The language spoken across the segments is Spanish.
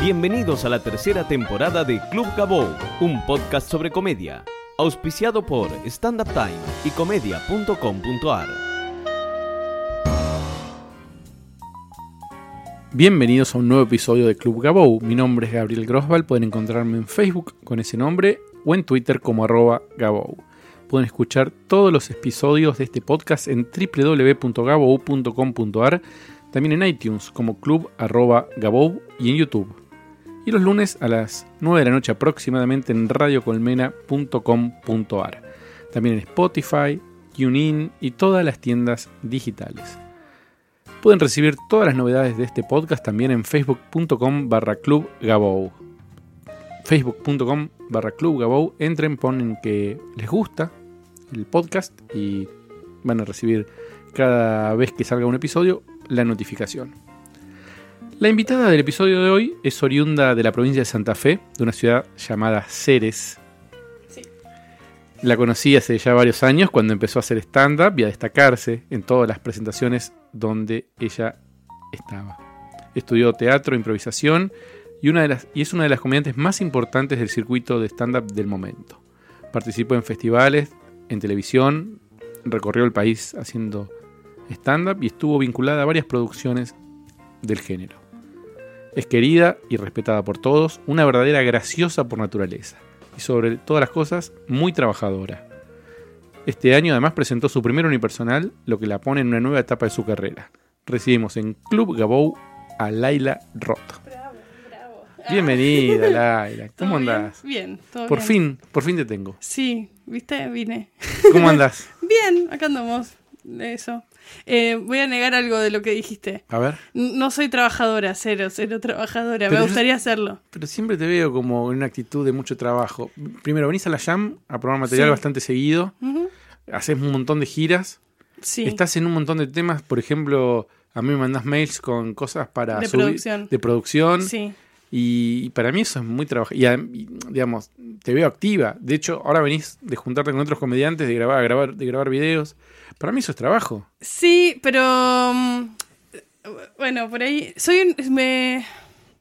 Bienvenidos a la tercera temporada de Club Gabou, un podcast sobre comedia, auspiciado por Stand Up Time y comedia.com.ar. Bienvenidos a un nuevo episodio de Club Gabou. Mi nombre es Gabriel Grosval. Pueden encontrarme en Facebook con ese nombre o en Twitter como arroba Gabou. Pueden escuchar todos los episodios de este podcast en www.gabou.com.ar, también en iTunes como club arroba Gabou y en YouTube. Y los lunes a las 9 de la noche aproximadamente en radiocolmena.com.ar. También en Spotify, TuneIn y todas las tiendas digitales. Pueden recibir todas las novedades de este podcast también en facebook.com barra club. Facebook.com barra club. Entren, ponen que les gusta el podcast y van a recibir cada vez que salga un episodio la notificación. La invitada del episodio de hoy es oriunda de la provincia de Santa Fe, de una ciudad llamada Ceres. La conocí hace ya varios años cuando empezó a hacer stand-up y a destacarse en todas las presentaciones donde ella estaba. Estudió teatro, improvisación y, una de las, y es una de las comediantes más importantes del circuito de stand-up del momento. Participó en festivales, en televisión, recorrió el país haciendo stand-up y estuvo vinculada a varias producciones del género. Es querida y respetada por todos, una verdadera graciosa por naturaleza y sobre todas las cosas muy trabajadora. Este año además presentó su primer unipersonal, lo que la pone en una nueva etapa de su carrera. Recibimos en Club Gabou a Laila Roth. Bravo, bravo. Bienvenida, Laila. ¿Todo ¿Cómo bien? andás? Bien, todo Por bien. fin, por fin te tengo. Sí, ¿viste? Vine. ¿Cómo andás? Bien, acá andamos. Eso. Eh, voy a negar algo de lo que dijiste. A ver. No soy trabajadora, cero, cero trabajadora. Pero Me gustaría hacerlo. Pero siempre te veo como en una actitud de mucho trabajo. Primero, venís a la Jam a probar material Sí. bastante seguido. Haces un montón de giras. Sí. Estás en un montón de temas. Por ejemplo, a mí me mandás mails con cosas para De subir- producción. de producción. Sí. Y, para mí eso es muy trabajo. Y, adem- y, digamos, te veo activa. De hecho, ahora venís de juntarte con otros comediantes, de grabar, grabar, de grabar videos. Para mí eso es trabajo. Sí, pero. mm, Bueno, por ahí. Soy un. Me,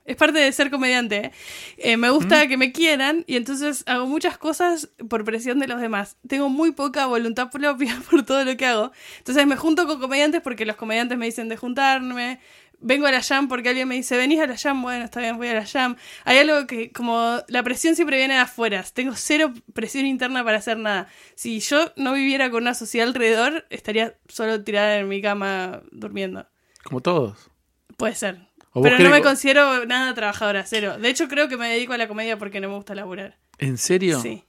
es parte de ser comediante. ¿eh? Eh, me gusta que me quieran y entonces hago muchas cosas por presión de los demás. Tengo muy poca voluntad propia por todo lo que hago. Entonces me junto con comediantes porque los comediantes me dicen de juntarme. Vengo a la jam porque alguien me dice, venís a la jam, bueno, está bien, voy a la jam. Hay algo que, como, la presión siempre viene de afuera. Tengo cero presión interna para hacer nada. Si yo no viviera con una sociedad alrededor, estaría solo tirada en mi cama durmiendo. Como todos. Puede ser. ¿O vos Pero no me considero nada trabajadora, cero. De hecho, creo que me dedico a la comedia porque no me gusta laburar. ¿En serio? Sí.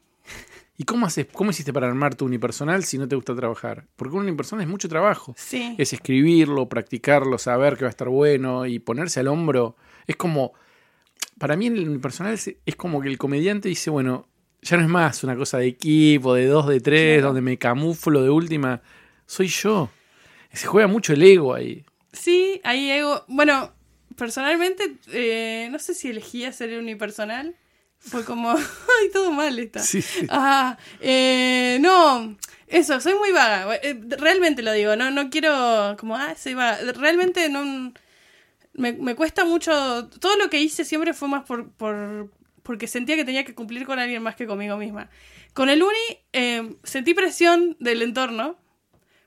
¿Y cómo haces, cómo hiciste para armar tu unipersonal si no te gusta trabajar? Porque un unipersonal es mucho trabajo. Sí. Es escribirlo, practicarlo, saber que va a estar bueno y ponerse al hombro. Es como, para mí el unipersonal es, es como que el comediante dice, bueno, ya no es más una cosa de equipo, de dos, de tres, Claro. donde me camuflo de última. Soy yo. Se juega mucho el ego ahí. Sí, ahí ego. Bueno, personalmente, eh, no sé si elegí hacer unipersonal. Fue como, ay, todo mal está. Sí, sí. Ah, eh, no, eso, soy muy vaga. Eh, Realmente lo digo, no, no quiero como, ah, soy vaga. Realmente no. Me, me cuesta mucho. Todo lo que hice siempre fue más por, por porque sentía que tenía que cumplir con alguien más que conmigo misma. Con el uni eh, sentí presión del entorno,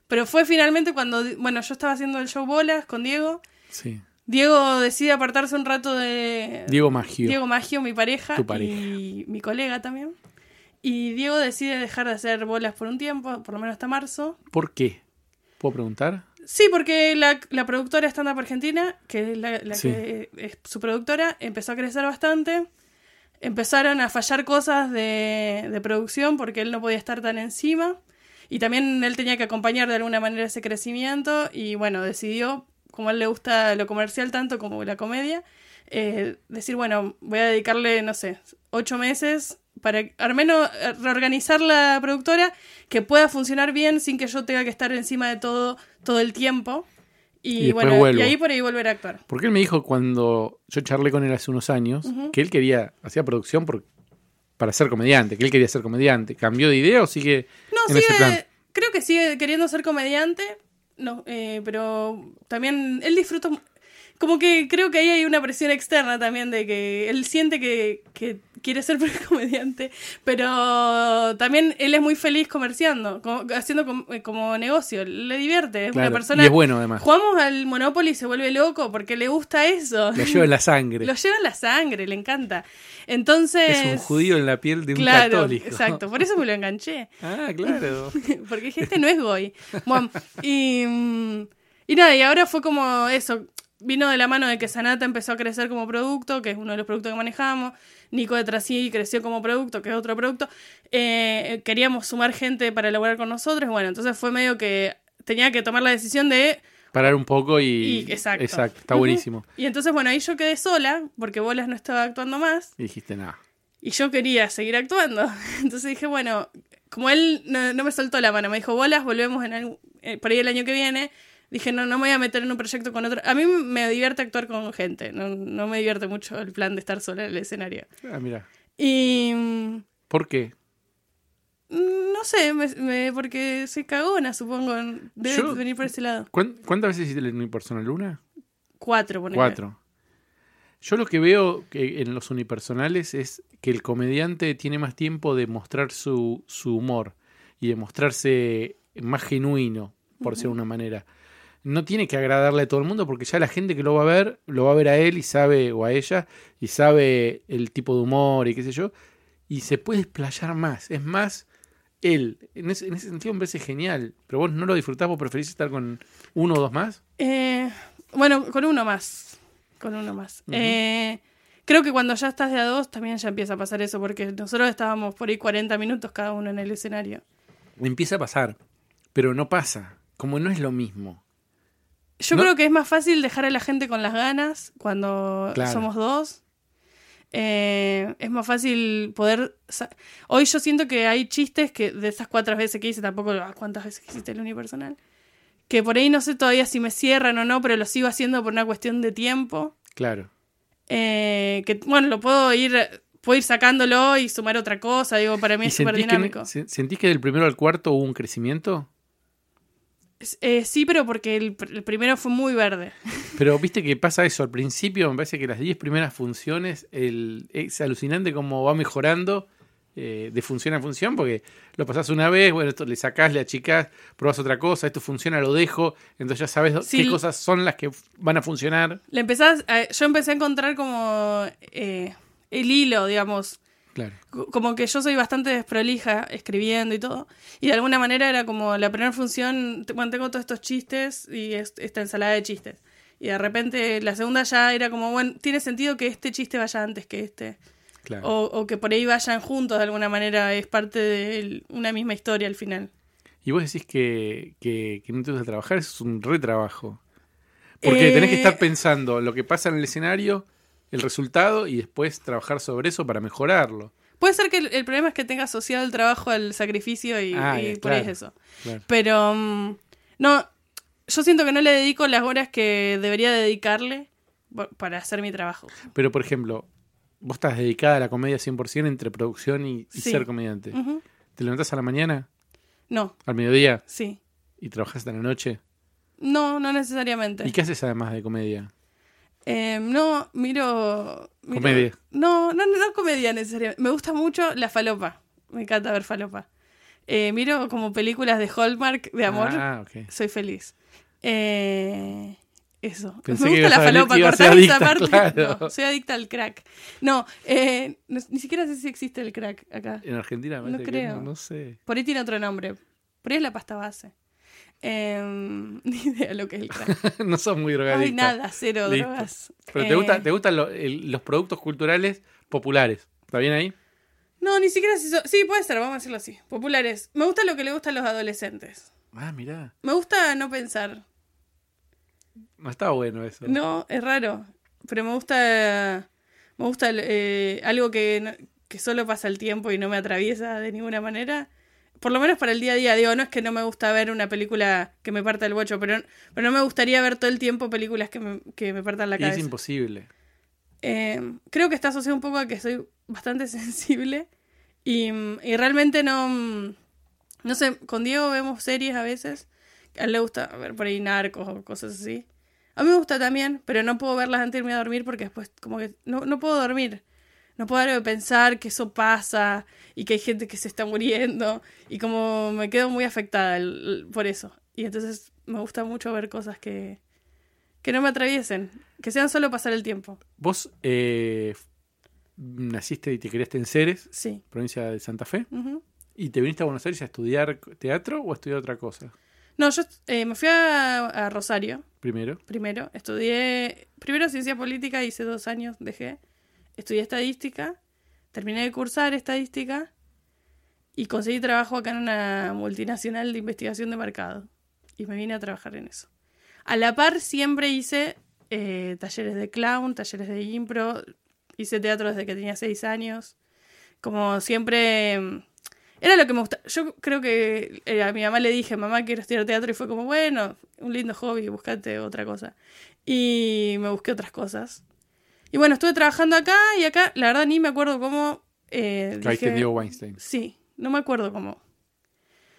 pero fue finalmente cuando, bueno, yo estaba haciendo el show bolas con Diego. Sí. Diego decide apartarse un rato de, Diego Maggio. Diego Maggio, mi pareja, Tu pareja. y mi colega también. Y Diego decide dejar de hacer bolas por un tiempo, por lo menos hasta marzo. ¿Por qué? ¿Puedo preguntar? Sí, porque la, la productora Stand Up Argentina, que es la, la Sí. que es su productora, empezó a crecer bastante. Empezaron a fallar cosas de, de producción porque él no podía estar tan encima. Y también él tenía que acompañar de alguna manera ese crecimiento. Y bueno, decidió, como a él le gusta lo comercial tanto como la comedia, eh, decir, bueno, voy a dedicarle, no sé, ocho meses para al menos eh, reorganizar la productora que pueda funcionar bien sin que yo tenga que estar encima de todo todo el tiempo. Y, bueno, vuelvo. y ahí por ahí volver a actuar. Porque él me dijo cuando yo charlé con él hace unos años que él quería, hacía producción por, para ser comediante, que él quería ser comediante. ¿Cambió de idea o sigue No, en ese plan? sigue, creo que sigue queriendo ser comediante, no, eh, pero también él disfruta, como que creo que ahí hay una presión externa también de que él siente que, que quiere ser comediante, pero también él es muy feliz comerciando, como- haciendo com- eh, como, negocio, le divierte, es Claro, una persona... Y es bueno además. Jugamos al Monopoly y se vuelve loco porque le gusta eso. Lo lleva en la sangre. Lo lleva en la sangre, le encanta. Entonces... Es un judío en la piel de un claro, católico. Exacto, por eso me lo enganché. Ah, claro. Porque dije, este no es Goy. Bueno, y, mm, y nada, y ahora fue como eso. Vino de la mano de que Sanata empezó a crecer como producto, que es uno de los productos que manejamos. Nico de Trasí creció como producto, que es otro producto. Eh, queríamos sumar gente para elaborar con nosotros. Bueno, entonces fue medio que tenía que tomar la decisión de. Parar un poco y. Y- exacto. está buenísimo. Y entonces, bueno, ahí yo quedé sola, porque Bolas no estaba actuando más. Y dijiste, nada. Y yo quería seguir actuando. Entonces dije, bueno, como él no, no me soltó la mano, me dijo, bolas, volvemos en algún- eh, por ahí el año que viene. Dije, no, no me voy a meter en un proyecto con otro. A mí me divierte actuar con gente, no, no me divierte mucho el plan de estar sola en el escenario. Ah, mira. Y mm, ¿Por qué? no sé, me- me- porque soy cagona, supongo. Debe Yo- venir por ese lado. ¿Cuán- ¿Cuántas veces hiciste el unipersonal? ¿Una? Cuatro, ponele. Cuatro. Yo lo que veo que en los unipersonales es que el comediante tiene más tiempo de mostrar su, su humor y de mostrarse más genuino, por ser una manera. No tiene que agradarle a todo el mundo porque ya la gente que lo va a ver, lo va a ver a él y sabe, o a ella, y sabe el tipo de humor y qué sé yo, y se puede explayar más. Es más él. En ese, en ese sentido me parece genial. Pero vos no lo disfrutás, vos preferís estar con uno o dos más. Eh, bueno, con uno más. Con uno más. Eh, creo que cuando ya estás de a dos también ya empieza a pasar eso, porque nosotros estábamos por ahí 40 minutos cada uno en el escenario. Empieza a pasar, pero no pasa. Como no es lo mismo. Yo No. creo que es más fácil dejar a la gente con las ganas cuando Claro. somos dos. Eh, es más fácil poder... Hoy yo siento que hay chistes que de esas cuatro veces que hice, tampoco ah, cuántas veces que hiciste el unipersonal, que por ahí no sé todavía si me cierran o no, pero lo sigo haciendo por una cuestión de tiempo. Claro. Eh, que bueno, lo puedo ir, puedo ir sacándolo y sumar otra cosa, digo, para mí ¿Y es súper que, dinámico. se- ¿Sentís que del primero al cuarto hubo un crecimiento? Eh, sí, pero porque el, el primero fue muy verde. Pero viste que pasa eso. Al principio me parece que las 10 primeras funciones el, es alucinante cómo va mejorando eh, de función a función, porque lo pasás una vez, bueno, esto le sacás, le achicás, probás otra cosa, esto funciona, lo dejo, entonces ya sabes Sí, qué cosas son las que van a funcionar. Le empezás a- yo empecé a encontrar como eh, el hilo, digamos. Claro. Co- Como que yo soy bastante desprolija escribiendo y todo. Y de alguna manera era como la primera función, bueno, tengo todos estos chistes y es- esta ensalada de chistes. Y de repente la segunda ya era como, bueno, tiene sentido que este chiste vaya antes que este. Claro. O, o que por ahí vayan juntos de alguna manera, es parte de una misma historia al final. Y vos decís que, que, que no te gusta trabajar, es un retrabajo. Porque tenés que Eh, estar pensando lo que pasa en el escenario, el resultado, y después trabajar sobre eso para mejorarlo. Puede ser que el, el problema es que tenga asociado el trabajo al sacrificio y, Ah, y por ahí es eso. Claro. Pero mm, no, yo siento que no le dedico las horas que debería dedicarle para hacer mi trabajo. Pero, por ejemplo, vos estás dedicada a la comedia 100% entre producción y, y Sí. ser comediante. ¿Te levantás a la mañana, No, al mediodía, sí. y trabajás hasta la noche? No, no necesariamente. ¿Y qué haces además de comedia? Eh, no, miro, miro- Comedia. No, no, no, comedia necesariamente. Me gusta mucho la falopa. Me encanta ver falopa. Eh, miro como películas de Hallmark de amor. Ah, ok. Soy feliz. Eh, eso. Pensé Me gusta la falopa, cortar esa parte. claro. No, soy adicta al crack. No, eh, no- ni siquiera sé si existe el crack acá. En Argentina me No parece que creo. no, no sé. Por ahí tiene otro nombre. Por ahí es la pasta base. Eh, ni idea lo que es el crack. no sos muy drogadicta. Ay, nada, cero Listo. drogas. Pero te, Eh, gusta, te gustan lo- el- los productos culturales populares. ¿Está bien ahí? No, ni siquiera si so- Sí, puede ser, vamos a decirlo así. Populares. Me gusta lo que le gusta a los adolescentes. Ah, mirá. Me gusta no pensar. No está bueno eso. No, es raro. Pero me gusta. Me gusta eh, algo que, no- que solo pasa el tiempo y no me atraviesa de ninguna manera. Por lo menos para el día a día. Digo, no es que no me gusta ver una película que me parta el bocho, pero, pero no me gustaría ver todo el tiempo películas que me, que me partan la Y es cabeza. imposible. Eh, creo que está asociado un poco a que soy bastante sensible y, y realmente no... No sé, con Diego vemos series a veces. A él le gusta ver por ahí narcos o cosas así. A mí me gusta también, pero no puedo verlas antes de irme a dormir porque después como que no, no puedo dormir. No puedo de pensar que eso pasa y que hay gente que se está muriendo y como me quedo muy afectada el- el- por eso. Y entonces me gusta mucho ver cosas que, que no me atraviesen, que sean solo pasar el tiempo. Vos eh, naciste y te criaste en Ceres, Sí. provincia de Santa Fe, y te viniste a Buenos Aires a estudiar teatro o a estudiar otra cosa No, yo eh, me fui a, a Rosario primero. primero. Estudié primero ciencia política, hice dos años, dejé. Estudié estadística, terminé de cursar estadística y conseguí trabajo acá en una multinacional de investigación de mercado. Y me vine a trabajar en eso. A la par siempre hice eh, talleres de clown, talleres de impro, hice teatro desde que tenía seis años. Como siempre... mm, Era lo que me gustaba. Yo creo que eh, a mi mamá le dije, mamá, quiero estudiar teatro. Y fue como, bueno, un lindo hobby, buscate otra cosa. Y me busqué otras cosas. Y bueno, estuve trabajando acá y acá, la verdad, ni me acuerdo cómo. Eh, dije- Diego Weinstein. Sí, no me acuerdo cómo.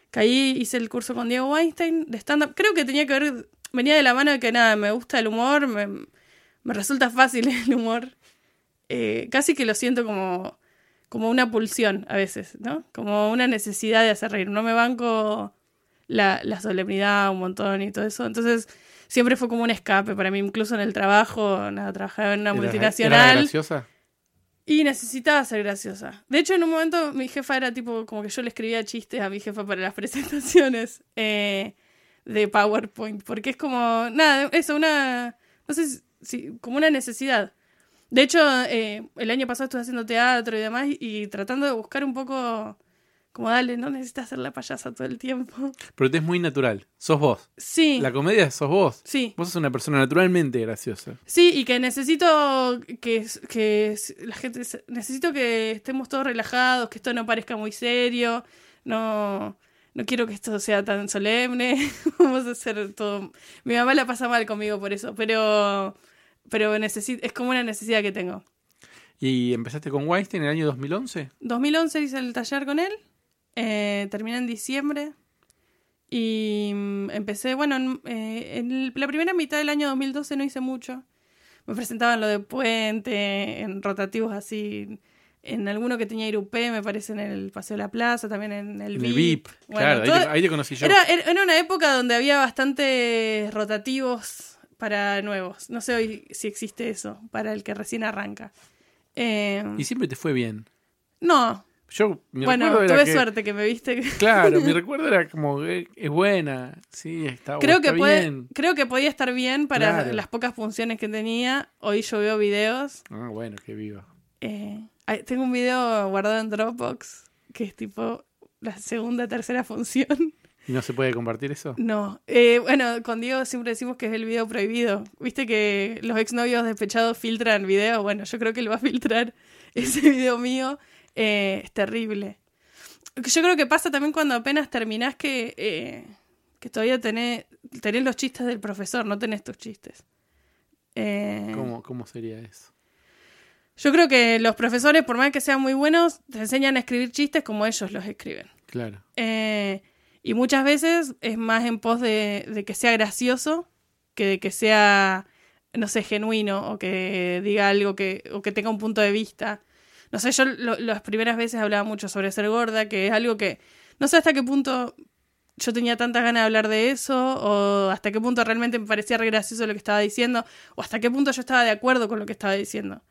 Caí, hice el curso con Diego Weinstein de stand-up. Creo que tenía que ver, venía de la mano de que nada, me gusta el humor, me, me resulta fácil el humor. Eh, casi que lo siento como, como una pulsión a veces, ¿no? Como una necesidad de hacer reír. No me banco la, la solemnidad un montón y todo eso. Entonces, siempre fue como un escape para mí, incluso en el trabajo. Nada, trabajaba en una ¿Eras- multinacional. ¿Eras graciosa? Y necesitaba ser graciosa. De hecho, en un momento mi jefa era tipo, como que yo le escribía chistes a mi jefa para las presentaciones eh, de PowerPoint. Porque es como, nada, eso, una, no sé si, si- como una necesidad. De hecho, eh, el año pasado estuve haciendo teatro y demás y tratando de buscar un poco, como dale, no necesitas ser la payasa todo el tiempo. Pero te es muy natural. Sos vos. Sí, La comedia sos vos. sí. Vos sos una persona naturalmente graciosa. Sí, y que necesito que, que la gente necesito que estemos todos relajados, que esto no parezca muy serio, no no quiero que esto sea tan solemne, vamos a hacer todo. Mi mamá la pasa mal conmigo por eso, pero pero necesito es como una necesidad que tengo. ¿Y empezaste con Weinstein en el año 2011? 2011 hice el taller con él, eh, terminé en diciembre y mm, empecé, bueno, en, eh, en la primera mitad del año 2012 no hice mucho. Me presentaban lo de Puente, en rotativos así, en alguno que tenía Irupé, me parece en el Paseo de la Plaza, también en el En VIP. el VIP. Bueno, claro, ahí todo- te, ahí te conocí yo. era, era era una época donde había bastantes rotativos para nuevos. No sé hoy si existe eso, para el que recién arranca. Eh, Y siempre te fue bien. no, Yo, mi bueno, tuve que, suerte que me viste. Claro, mi recuerdo era como, eh, es buena, sí, está, creo, está que puede, bien. creo que podía estar bien para Claro. las pocas funciones que tenía. Hoy yo veo videos. Ah, bueno, que viva. eh, tengo un video guardado en Dropbox que es tipo la segunda, tercera función. ¿Y no se puede compartir eso? No, eh, bueno, con Diego siempre decimos que es el video prohibido. Viste que los exnovios despechados filtran videos. Bueno, yo creo que él va a filtrar ese video mío. Eh, es terrible. Yo creo que pasa también cuando apenas terminás que, eh, que todavía tenés, tenés los chistes del profesor, no tenés tus chistes. Eh, ¿Cómo, ¿Cómo sería eso? yo creo que los profesores, por más que sean muy buenos, te enseñan a escribir chistes como ellos los escriben. Claro. Eh, y muchas veces es más en pos de, de que sea gracioso que de que sea, no sé, genuino o que diga algo que, o que tenga un punto de vista. No sé, yo las primeras veces hablaba mucho sobre ser gorda, que es algo que no sé hasta qué punto yo tenía tantas ganas de hablar de eso, o hasta qué punto realmente me parecía re gracioso lo que estaba diciendo, o hasta qué punto yo estaba de acuerdo con lo que estaba diciendo.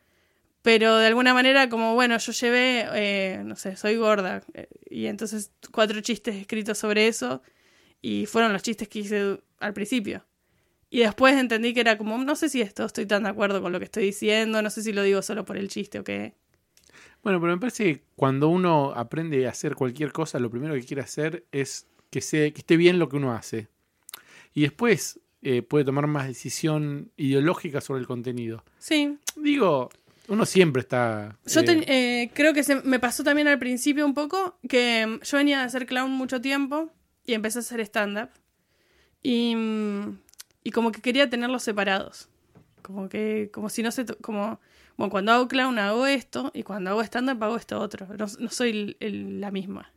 Pero de alguna manera, como bueno, yo llevé, eh, no sé, soy gorda. eh, y entonces cuatro chistes escritos sobre eso. Y fueron los chistes que hice al principio. Y después entendí que era como, no sé si esto estoy tan de acuerdo con lo que estoy diciendo, no sé si lo digo solo por el chiste o qué. Bueno, pero me parece que cuando uno aprende a hacer cualquier cosa, lo primero que quiere hacer es que, sea, que esté bien lo que uno hace. Y después eh, puede tomar más decisión ideológica sobre el contenido. Sí, Digo, uno siempre está... Yo eh, eh, creo que se me pasó también al principio un poco que mm, yo venía a hacer clown mucho tiempo y empecé a hacer stand-up. Y, mm, y como que quería tenerlos separados. Como que, como si no se. Como, bueno, cuando hago clown hago esto y cuando hago stand-up hago esto otro. No, no soy el- el- la misma.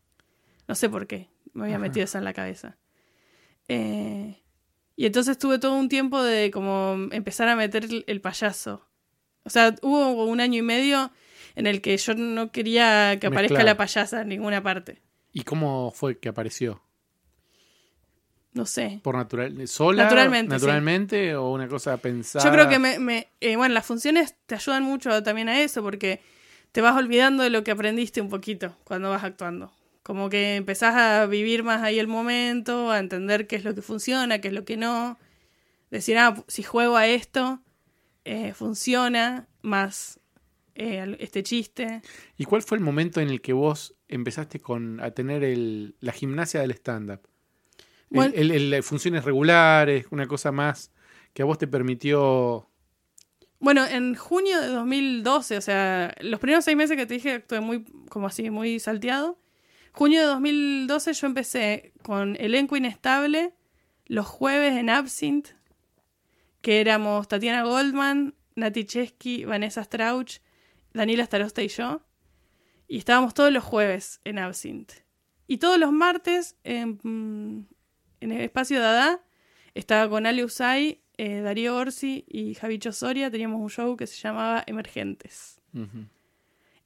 No sé por qué me había Ajá. metido eso en la cabeza. Eh, Y entonces tuve todo un tiempo de como empezar a meter el, el payaso. O sea, hubo un año y medio en el que yo no quería que aparezca Mezclar. la payasa en ninguna parte. ¿Y cómo fue que apareció? No sé. ¿Por natural, sola? Naturalmente, ¿Naturalmente o una cosa pensada? Yo creo que me, me- eh, bueno, las funciones te ayudan mucho también a eso porque te vas olvidando de lo que aprendiste un poquito cuando vas actuando. Como que empezás a vivir más ahí el momento, a entender qué es lo que funciona, qué es lo que no. Decir, ah, si juego a esto, eh, funciona más eh, este chiste. ¿Y cuál fue el momento en el que vos empezaste con, a tener el, la gimnasia del stand-up? El- Bueno- el- el- funciones regulares, una cosa más que a vos te permitió... Bueno, en junio de 2012, o sea, los primeros seis meses que te dije actué muy, como así, muy salteado. Junio de 2012 yo empecé con elenco inestable, los jueves en Absinthe, que éramos Tatiana Goldman, Nati Chesky, Vanessa Strauch, Daniela Starosta y yo. Y estábamos todos los jueves en Absinthe. Y todos los martes en, mm, en el espacio Dada estaba con Ale Usay, eh, Darío Orsi y Javicho Soria. Teníamos un show que se llamaba Emergentes.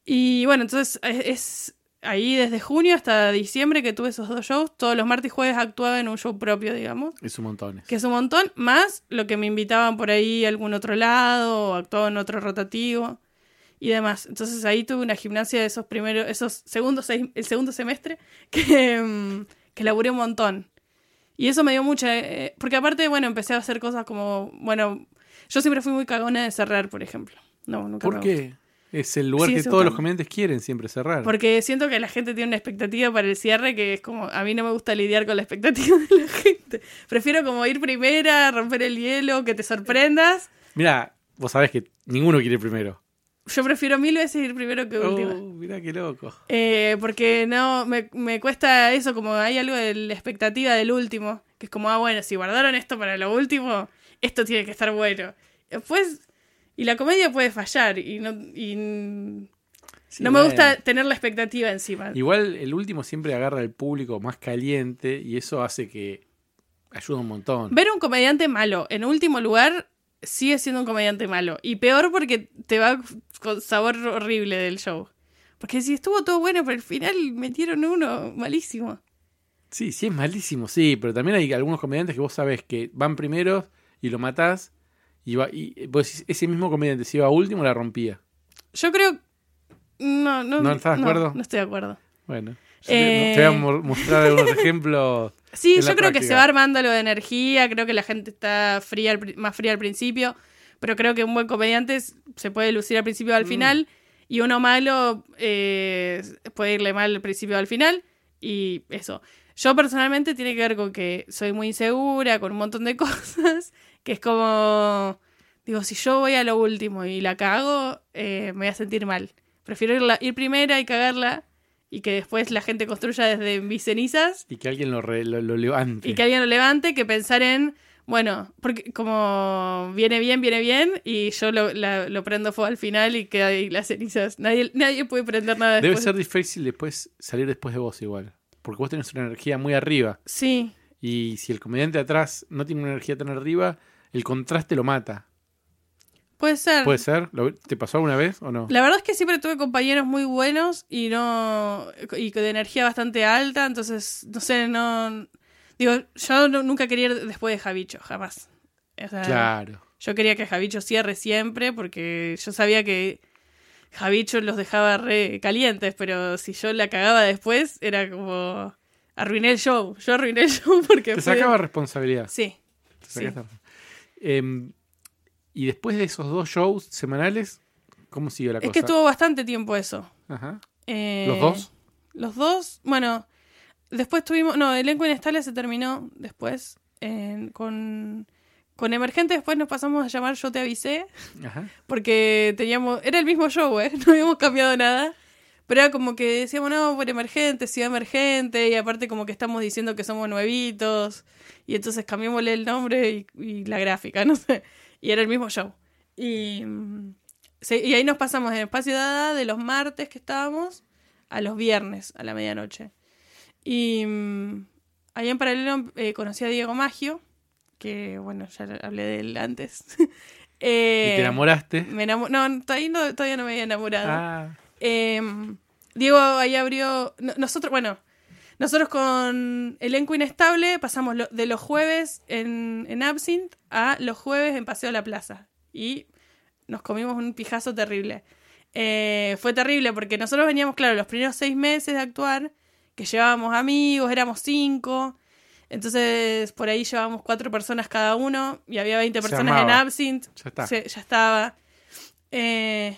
Y bueno, entonces es, es ahí desde junio hasta diciembre que tuve esos dos shows. Todos los martes y jueves actuaba en un show propio, digamos. Es un montón. Que es un montón, más lo que me invitaban por ahí a algún otro lado, o actuaba en otro rotativo y demás. Entonces ahí tuve una gimnasia de esos primeros, esos segundos, el segundo semestre, que, mm, que laburé un montón. Y eso me dio mucha, eh, porque aparte, bueno, empecé a hacer cosas como, bueno, yo siempre fui muy cagona de cerrar, por ejemplo. No, nunca ¿Por qué? Es el lugar Sí, que todos los comediantes quieren siempre cerrar. Porque siento que la gente tiene una expectativa para el cierre que es como, a mí no me gusta lidiar con la expectativa de la gente. Prefiero como ir primera, romper el hielo, que te sorprendas. Mira, vos sabés que ninguno quiere primero. Yo prefiero mil veces ir primero que última. Oh, mirá qué loco. Eh, porque no, me, me cuesta eso, como hay algo de la expectativa del último, que es como, ah, bueno, si guardaron esto para lo último, esto tiene que estar bueno. Después, y la comedia puede fallar, y no, y Sí, no me gusta tener la expectativa encima. Igual el último siempre agarra al público más caliente y eso hace que ayuda un montón. Ver un comediante malo en último lugar sigue siendo un comediante malo. Y peor porque te va con sabor horrible del show. Porque si estuvo todo bueno, pero al final metieron uno malísimo. Sí, sí es malísimo, sí, pero también hay algunos comediantes que vos sabés que van primeros y lo matás y, va, y vos decís, ese mismo comediante si iba último la rompía. Yo creo. No, no, ¿No estás de acuerdo? No, estoy de acuerdo. Bueno, yo Eh. te, voy a mo- mostrar algunos ejemplos. Sí, yo creo que se va armando lo de energía. Creo que la gente está fría al más fría al principio. Pero creo que un buen comediante se puede lucir al principio o al Mm. final. Y uno malo eh, puede irle mal al principio o al final. Y eso. Yo personalmente tiene que ver con que soy muy insegura, con un montón de cosas. Que es como. Digo, si yo voy a lo último y la cago, eh, me voy a sentir mal. Prefiero ir, la- ir primera y cagarla. Y que después la gente construya desde mis cenizas Y que alguien lo, re- lo, lo levante. y que alguien lo levante que pensar en, bueno, porque como viene bien, viene bien, y yo lo, la- lo prendo fuego al final y queda ahí las cenizas. Nadie, nadie puede prender nada Debe después. ser difícil después salir después de vos igual. Porque vos tenés una energía muy arriba. Sí, Y si el comediante atrás no tiene una energía tan arriba, el contraste lo mata. Puede ser. ¿Puede ser? ¿Lo- ¿Te pasó alguna vez o no? La verdad es que siempre tuve compañeros muy buenos y no y de energía bastante alta, entonces, no sé, no... Digo, yo no- nunca quería ir después de Javicho, jamás. O sea, Claro. Yo quería que Javicho cierre siempre porque yo sabía que Javicho los dejaba re calientes, pero si yo la cagaba después era como arruiné el show. Yo arruiné el show porque Te fue- sacaba responsabilidad. Sí. Te sí. Em, y después de esos dos shows semanales, ¿cómo siguió la Es cosa? que estuvo bastante tiempo eso. Ajá. Eh, ¿Los dos? Los dos, bueno, después tuvimos, no, elenco inestable se terminó después en- con con Emergente después nos pasamos a llamar Yo te avisé. Ajá. Porque teníamos. Era el mismo show, ¿eh? No habíamos cambiado nada. Pero era como que decíamos, no, por emergente, ciudad emergente. Y aparte, como que estamos diciendo que somos nuevitos. Y entonces cambiémosle el nombre y, y la gráfica, no sé. Y era el mismo show. Y, mm, y ahí nos pasamos en espacio Dada de los martes que estábamos a los viernes a la medianoche. Y mm, ahí en paralelo eh, conocí a Diego Maggio, que bueno, ya hablé de él antes. ¿Y te enamoraste? Me enamo- no, todavía no, todavía no me había enamorado. Ah, Eh, Diego ahí abrió. no- nosotros, bueno, nosotros con elenco inestable pasamos lo- de los jueves en, en Absinthe a los jueves en Paseo a la Plaza. Y nos comimos un pijazo terrible. Eh, fue terrible porque nosotros veníamos, claro, los primeros seis meses de actuar, que llevábamos amigos, éramos cinco. Entonces, por ahí llevábamos cuatro personas cada uno y había 20 Se personas en. Absinthe. ya está. Se- ya estaba. Eh,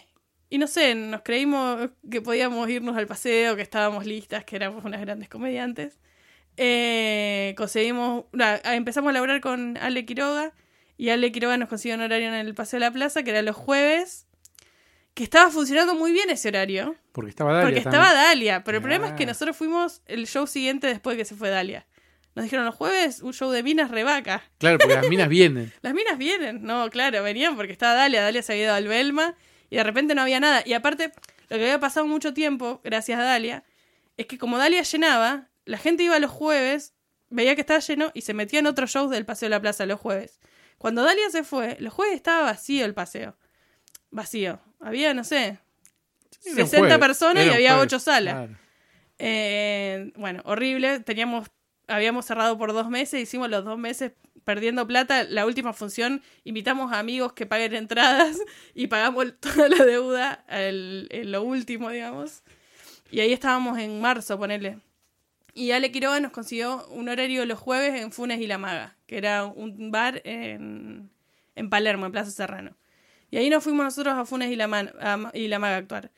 y no sé, nos creímos que podíamos irnos al paseo, que estábamos listas, que éramos unas grandes comediantes. Eh, conseguimos, na, empezamos a laburar con Ale Quiroga y Ale Quiroga nos consiguió un horario en el Paseo de la Plaza, que era los jueves, que estaba funcionando muy bien ese horario, Porque estaba Dalia porque también. estaba Dalia, pero el problema es que Ah. nosotros fuimos el show siguiente después de que se fue Dalia. Nos dijeron los jueves un show de minas revaca. Claro, porque las minas vienen. Las minas vienen, no, claro, venían porque estaba Dalia, Dalia se había ido al Belma y de repente no había nada. Y aparte, lo que había pasado mucho tiempo, gracias a Dalia, es que como Dalia llenaba, la gente iba los jueves, veía que estaba lleno y se metía en otros shows del Paseo de la Plaza los jueves. Cuando Dalia se fue, los jueves estaba vacío el paseo. Vacío. Había, no sé, un 60 jueves, personas y había jueves, 8 salas. claro. Eh, bueno, horrible. Teníamos, habíamos cerrado por dos meses, hicimos los dos meses perdiendo plata. La última función, invitamos a amigos que paguen entradas y pagamos toda la deuda en lo último, digamos. Y ahí estábamos en marzo, ponele. Y Ale Quiroga nos consiguió un horario los jueves en Funes y La Maga, que era un bar en, en Palermo, en Plaza Serrano. Y ahí nos fuimos nosotros a Funes y La, y la Maga a actuar.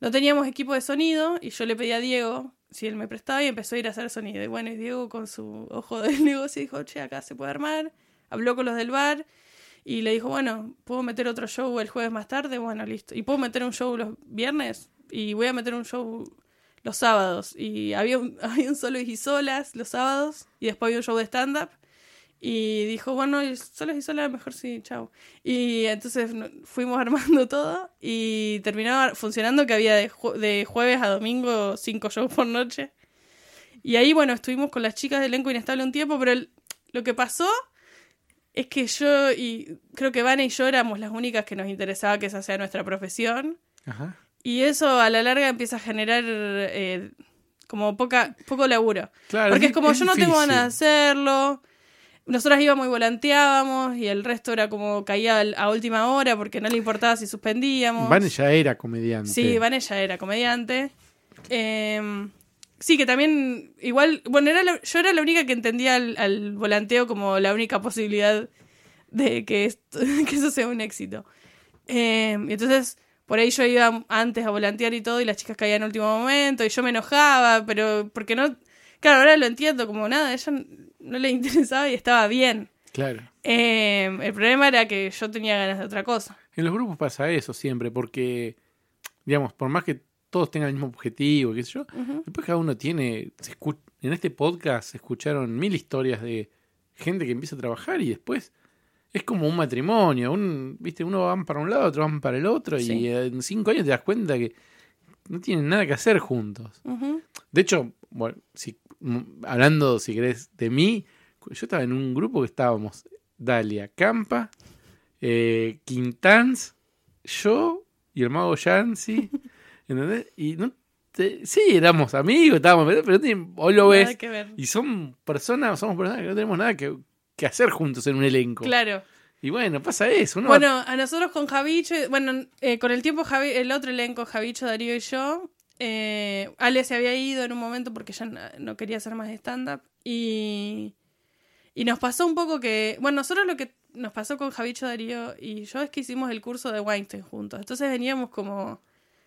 No teníamos equipo de sonido y yo le pedí a Diego si él me prestaba y empezó a ir a hacer sonido. Y bueno, y Diego con su ojo del negocio dijo, che, acá se puede armar. Habló con los del bar y le dijo, bueno, ¿puedo meter otro show el jueves más tarde? Bueno, listo. ¿Y puedo meter un show los viernes? Y voy a meter un show los sábados. Y había un, había un solo y solas los sábados y después había un show de stand-up. Y dijo, bueno, y solos y solas, mejor sí, chao. Y entonces fuimos armando todo y terminaba funcionando que había de, ju- de jueves a domingo cinco shows por noche. Y ahí, bueno, estuvimos con las chicas del elenco inestable un tiempo, pero el- lo que pasó es que yo y creo que Vane y yo éramos las únicas que nos interesaba que esa sea nuestra profesión. Ajá. Y eso a la larga empieza a generar eh, como poca, poco laburo. Claro, Porque es como yo no tengo ganas de hacerlo. Nosotras íbamos y volanteábamos y el resto era como caía a última hora porque no le importaba si suspendíamos. Vane ya era comediante. Sí, Vane ya era comediante. Eh, sí, que también, igual, bueno, era la- yo era la única que entendía al, al volanteo como la única posibilidad de que, esto- que eso sea un éxito. Eh, y entonces, por ahí yo iba antes a volantear y todo, y las chicas caían en último momento, y yo me enojaba, pero porque no. Claro, ahora lo entiendo, como nada, ella no le interesaba y estaba bien. Claro. Eh, el problema era que yo tenía ganas de otra cosa. En los grupos pasa eso siempre, porque, digamos, por más que todos tengan el mismo objetivo, qué sé yo, después cada uno tiene. se en este podcast se escucharon mil historias de gente que empieza a trabajar y después es como un matrimonio. Un, ¿viste? Uno van para un lado, otro van para el otro, Sí. y en cinco años te das cuenta que no tienen nada que hacer juntos. De hecho, bueno, si, hablando, si querés, de mí, yo estaba en un grupo que estábamos Dalia Campa, eh, Quintans, yo y el mago Yancy, ¿entendés? Y no te- sí, éramos amigos, estábamos, pero no hoy lo Nada ves, que ver. y son personas, somos personas que no tenemos nada que, que hacer juntos en un elenco. Claro. Y bueno, pasa eso, uno Bueno, a nosotros con Javicho, bueno, eh, con el tiempo Javi- el otro elenco, Javicho, Darío y yo, eh, Ale se había ido en un momento porque ya no, quería hacer más stand-up y, y nos pasó un poco que, bueno, nosotros lo que nos pasó con Javicho, Darío y yo es que hicimos el curso de Weinstein juntos, entonces veníamos como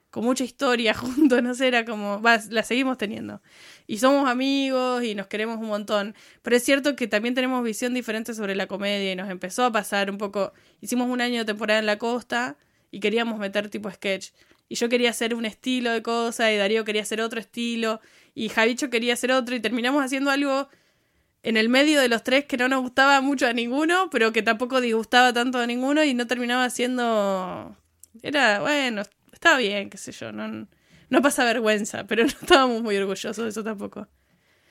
con mucha historia juntos, no sé, era como, va, la seguimos teniendo. Y somos amigos y nos queremos un montón. Pero es cierto que también tenemos visión diferente sobre la comedia y nos empezó a pasar un poco. Hicimos un año de temporada en la costa y queríamos meter tipo sketch. Y yo quería hacer un estilo de cosa y Darío quería hacer otro estilo y Javicho quería hacer otro y terminamos haciendo algo en el medio de los tres que no nos gustaba mucho a ninguno, pero que tampoco disgustaba tanto a ninguno y no terminaba siendo... Era, bueno, estaba bien, qué sé yo, no, no pasa vergüenza, pero no estábamos muy orgullosos de eso tampoco.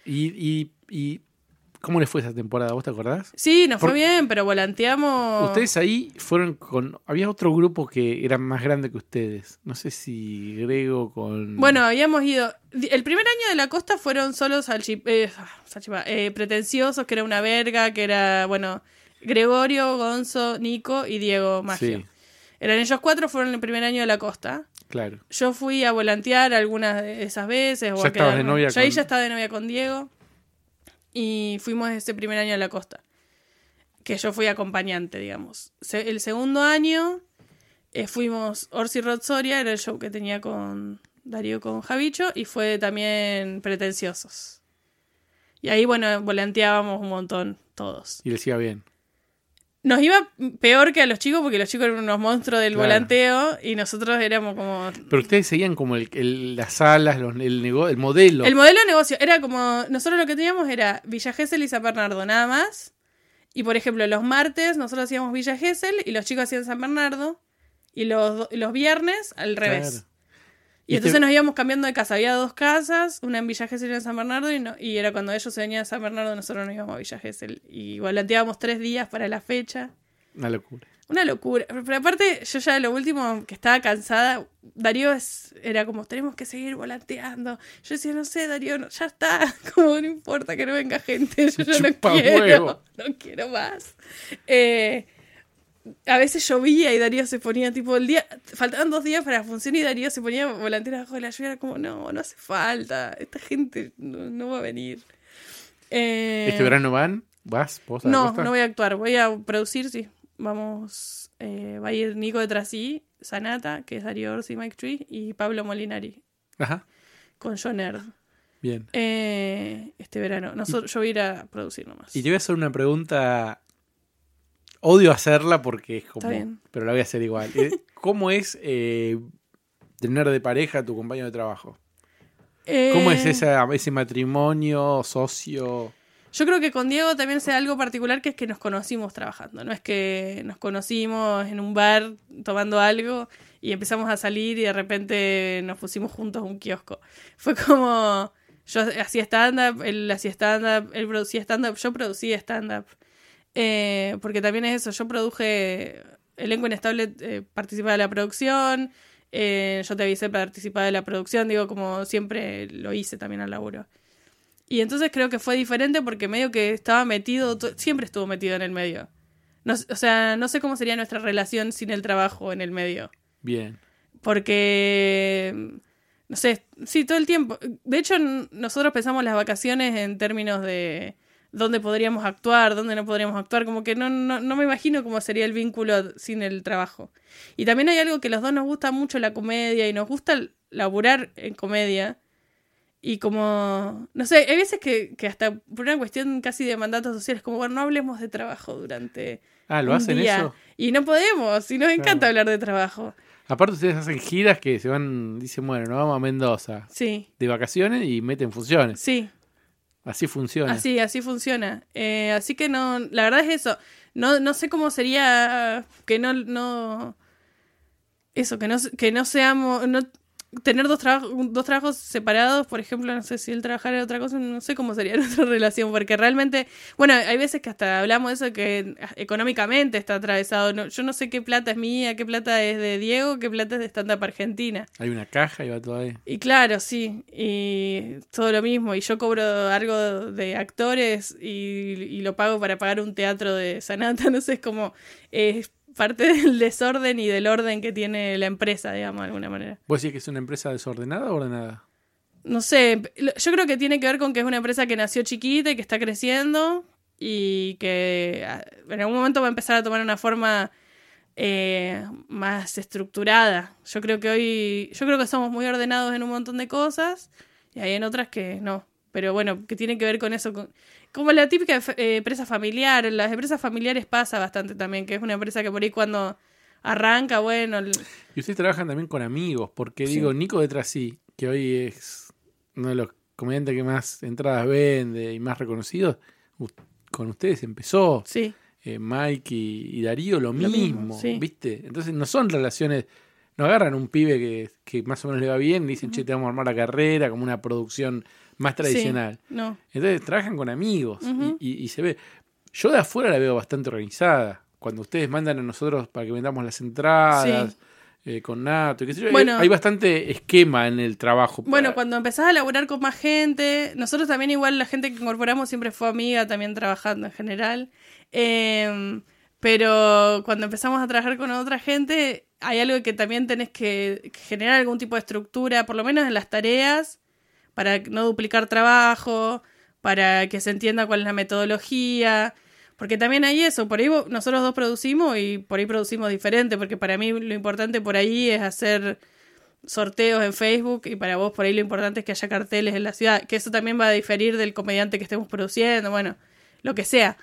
Y, y, y ¿Cómo les fue esa temporada? ¿Vos te acordás? Sí, nos Por- fue bien, pero volanteamos. Ustedes ahí fueron con. Había otro grupo que era más grande que ustedes. No sé si Grego con. Bueno, habíamos ido. El primer año de la costa fueron solo salchi- eh, salchipa- eh, pretenciosos, que era una verga, que era, bueno, Gregorio, Gonzo, Nico y Diego Maggio. Sí, Eran ellos cuatro, fueron el primer año de la costa. claro. Yo fui a volantear algunas de esas veces. O Ya a estabas de novia Yo ahí con- ya estaba de novia con Diego. Y fuimos ese primer año a la costa. Que yo fui acompañante, digamos. El segundo año eh, fuimos Orsi Rod Soria, era el show que tenía con Darío con Javicho. Y fue también Pretenciosos. Y ahí, bueno, volanteábamos un montón, todos. Y les iba bien. Nos iba peor que a los chicos porque los chicos eran unos monstruos del Claro. volanteo y nosotros éramos como Pero ustedes seguían como el, el- las salas, los- el, nego- el modelo. El modelo de negocio era como. Nosotros lo que teníamos era Villa Gesell y San Bernardo, nada más. Y por ejemplo, los martes nosotros hacíamos Villa Gesell y los chicos hacían San Bernardo. Y los, los viernes al revés. Claro. Y Y entonces nos íbamos cambiando de casa. Había dos casas, una en Villa Gesell y una en San Bernardo. Y, no- y era cuando ellos se venían a San Bernardo, nosotros nos íbamos a Villa Gesell. Y volanteábamos tres días para la fecha. Una locura. Una locura. Pero, aparte, yo ya lo último que estaba cansada, Darío es- era como, tenemos que seguir volanteando. Yo decía, no sé, Darío, no, ya está. Como no importa que no venga gente, yo ya no quiero. huevo. No quiero más. Eh, a veces llovía y Darío se ponía tipo el día, faltaban dos días para la función y Darío se ponía a volantear abajo de la lluvia. Era como, no, no hace falta. Esta gente no, no va a venir. Eh, ¿Este verano van? ¿Vas? ¿Vos no, costa? no voy a actuar. Voy a producir, sí. Vamos. eh, va a ir Nico de Trasí, Sanata, que es Darío Orsi, Mike Tree, y Pablo Molinari, Ajá. con John Erd. Bien. Eh, este verano. Nosotros, yo voy a ir a producir nomás. Y te voy a hacer una pregunta. Odio hacerla porque es como. Pero la voy a hacer igual. Eh, ¿Cómo es eh, tener de pareja a tu compañero de trabajo? ¿Cómo Eh, es esa, ese matrimonio, socio? Yo creo que con Diego también sea algo particular que es que nos conocimos trabajando. No es que nos conocimos en un bar tomando algo y empezamos a salir y de repente nos pusimos juntos a un kiosco. Fue como. Yo hacía stand-up, él hacía stand-up, él producía stand-up, yo producía stand-up. Eh, porque también es eso, yo produje. Elenco Inestable eh, participa de la producción. eh, yo te avisé participar de la producción, digo, como siempre lo hice también al laburo. Y entonces creo que fue diferente porque medio que estaba metido, siempre estuvo metido en el medio. No, o sea, no sé cómo sería nuestra relación sin el trabajo en el medio. Bien. Porque, no sé, sí, todo el tiempo. De hecho, nosotros pensamos las vacaciones en términos de dónde podríamos actuar, dónde no podríamos actuar. Como que no, no, no me imagino cómo sería el vínculo sin el trabajo. Y también hay algo que los dos nos gusta mucho la comedia y nos gusta laburar en comedia. Y como, no sé, hay veces que, que hasta por una cuestión casi de mandatos sociales, como, bueno, no hablemos de trabajo durante Ah, ¿lo un hacen día. eso? Y no podemos, y nos encanta Claro. hablar de trabajo. Aparte ustedes hacen giras que se van, dicen, bueno, nos vamos a Mendoza Sí, de vacaciones y meten funciones. sí, Así funciona. así, así funciona. Eh, así que no, la verdad es eso. No, no sé cómo sería que no, no, eso, que no, que no seamos, no, tener dos, trabajos dos trabajos separados, por ejemplo, no sé si él trabajara en otra cosa, no sé cómo sería nuestra relación, porque realmente, bueno, hay veces que hasta hablamos de eso que económicamente está atravesado. No, yo no sé qué plata es mía, qué plata es de Diego, qué plata es de Stand Up Argentina. Hay una caja y va todo ahí. Y claro, sí, y todo lo mismo. Y yo cobro algo de actores y, y lo pago para pagar un teatro de Sanata, no sé, es como parte del desorden y del orden que tiene la empresa, digamos, de alguna manera. ¿Vos decís que es una empresa desordenada o ordenada? No sé, yo creo que tiene que ver con que es una empresa que nació chiquita y que está creciendo y que ah, en algún momento va a empezar a tomar una forma eh, más estructurada. Yo creo que hoy, yo creo que somos muy ordenados en un montón de cosas y hay en otras que no. Pero bueno, que tiene que ver con eso, con- como la típica eh, empresa familiar. En las empresas familiares pasa bastante también, que es una empresa que por ahí cuando arranca, bueno, el- Y ustedes trabajan también con amigos, porque Sí. digo, Nico de Trasí, que hoy es uno de los comediantes que más entradas vende y más reconocidos, con ustedes empezó. sí, Eh, Mike y, y Darío lo, Lo mismo, mismo, sí. ¿viste? Entonces no son relaciones no agarran un pibe que, que más o menos le va bien y dicen, che, te vamos a armar la carrera, como una producción más tradicional. Sí, no. Entonces trabajan con amigos y- y, y se ve. Yo de afuera la veo bastante organizada. Cuando ustedes mandan a nosotros para que vendamos las entradas eh, con Nato, y qué sé yo, Bueno. hay, bastante esquema en el trabajo. Bueno, cuando empezás a laburar con más gente, nosotros también igual la gente que incorporamos siempre fue amiga, también trabajando en general. Eh, pero cuando empezamos a trabajar con otra gente, hay algo que también tenés que generar algún tipo de estructura, por lo menos en las tareas, para no duplicar trabajo, para que se entienda cuál es la metodología. Porque también hay eso, por ahí nosotros dos producimos y por ahí producimos diferente, porque para mí lo importante por ahí es hacer sorteos en Facebook y para vos por ahí lo importante es que haya carteles en la ciudad, que eso también va a diferir del comediante que estemos produciendo, bueno, lo que sea.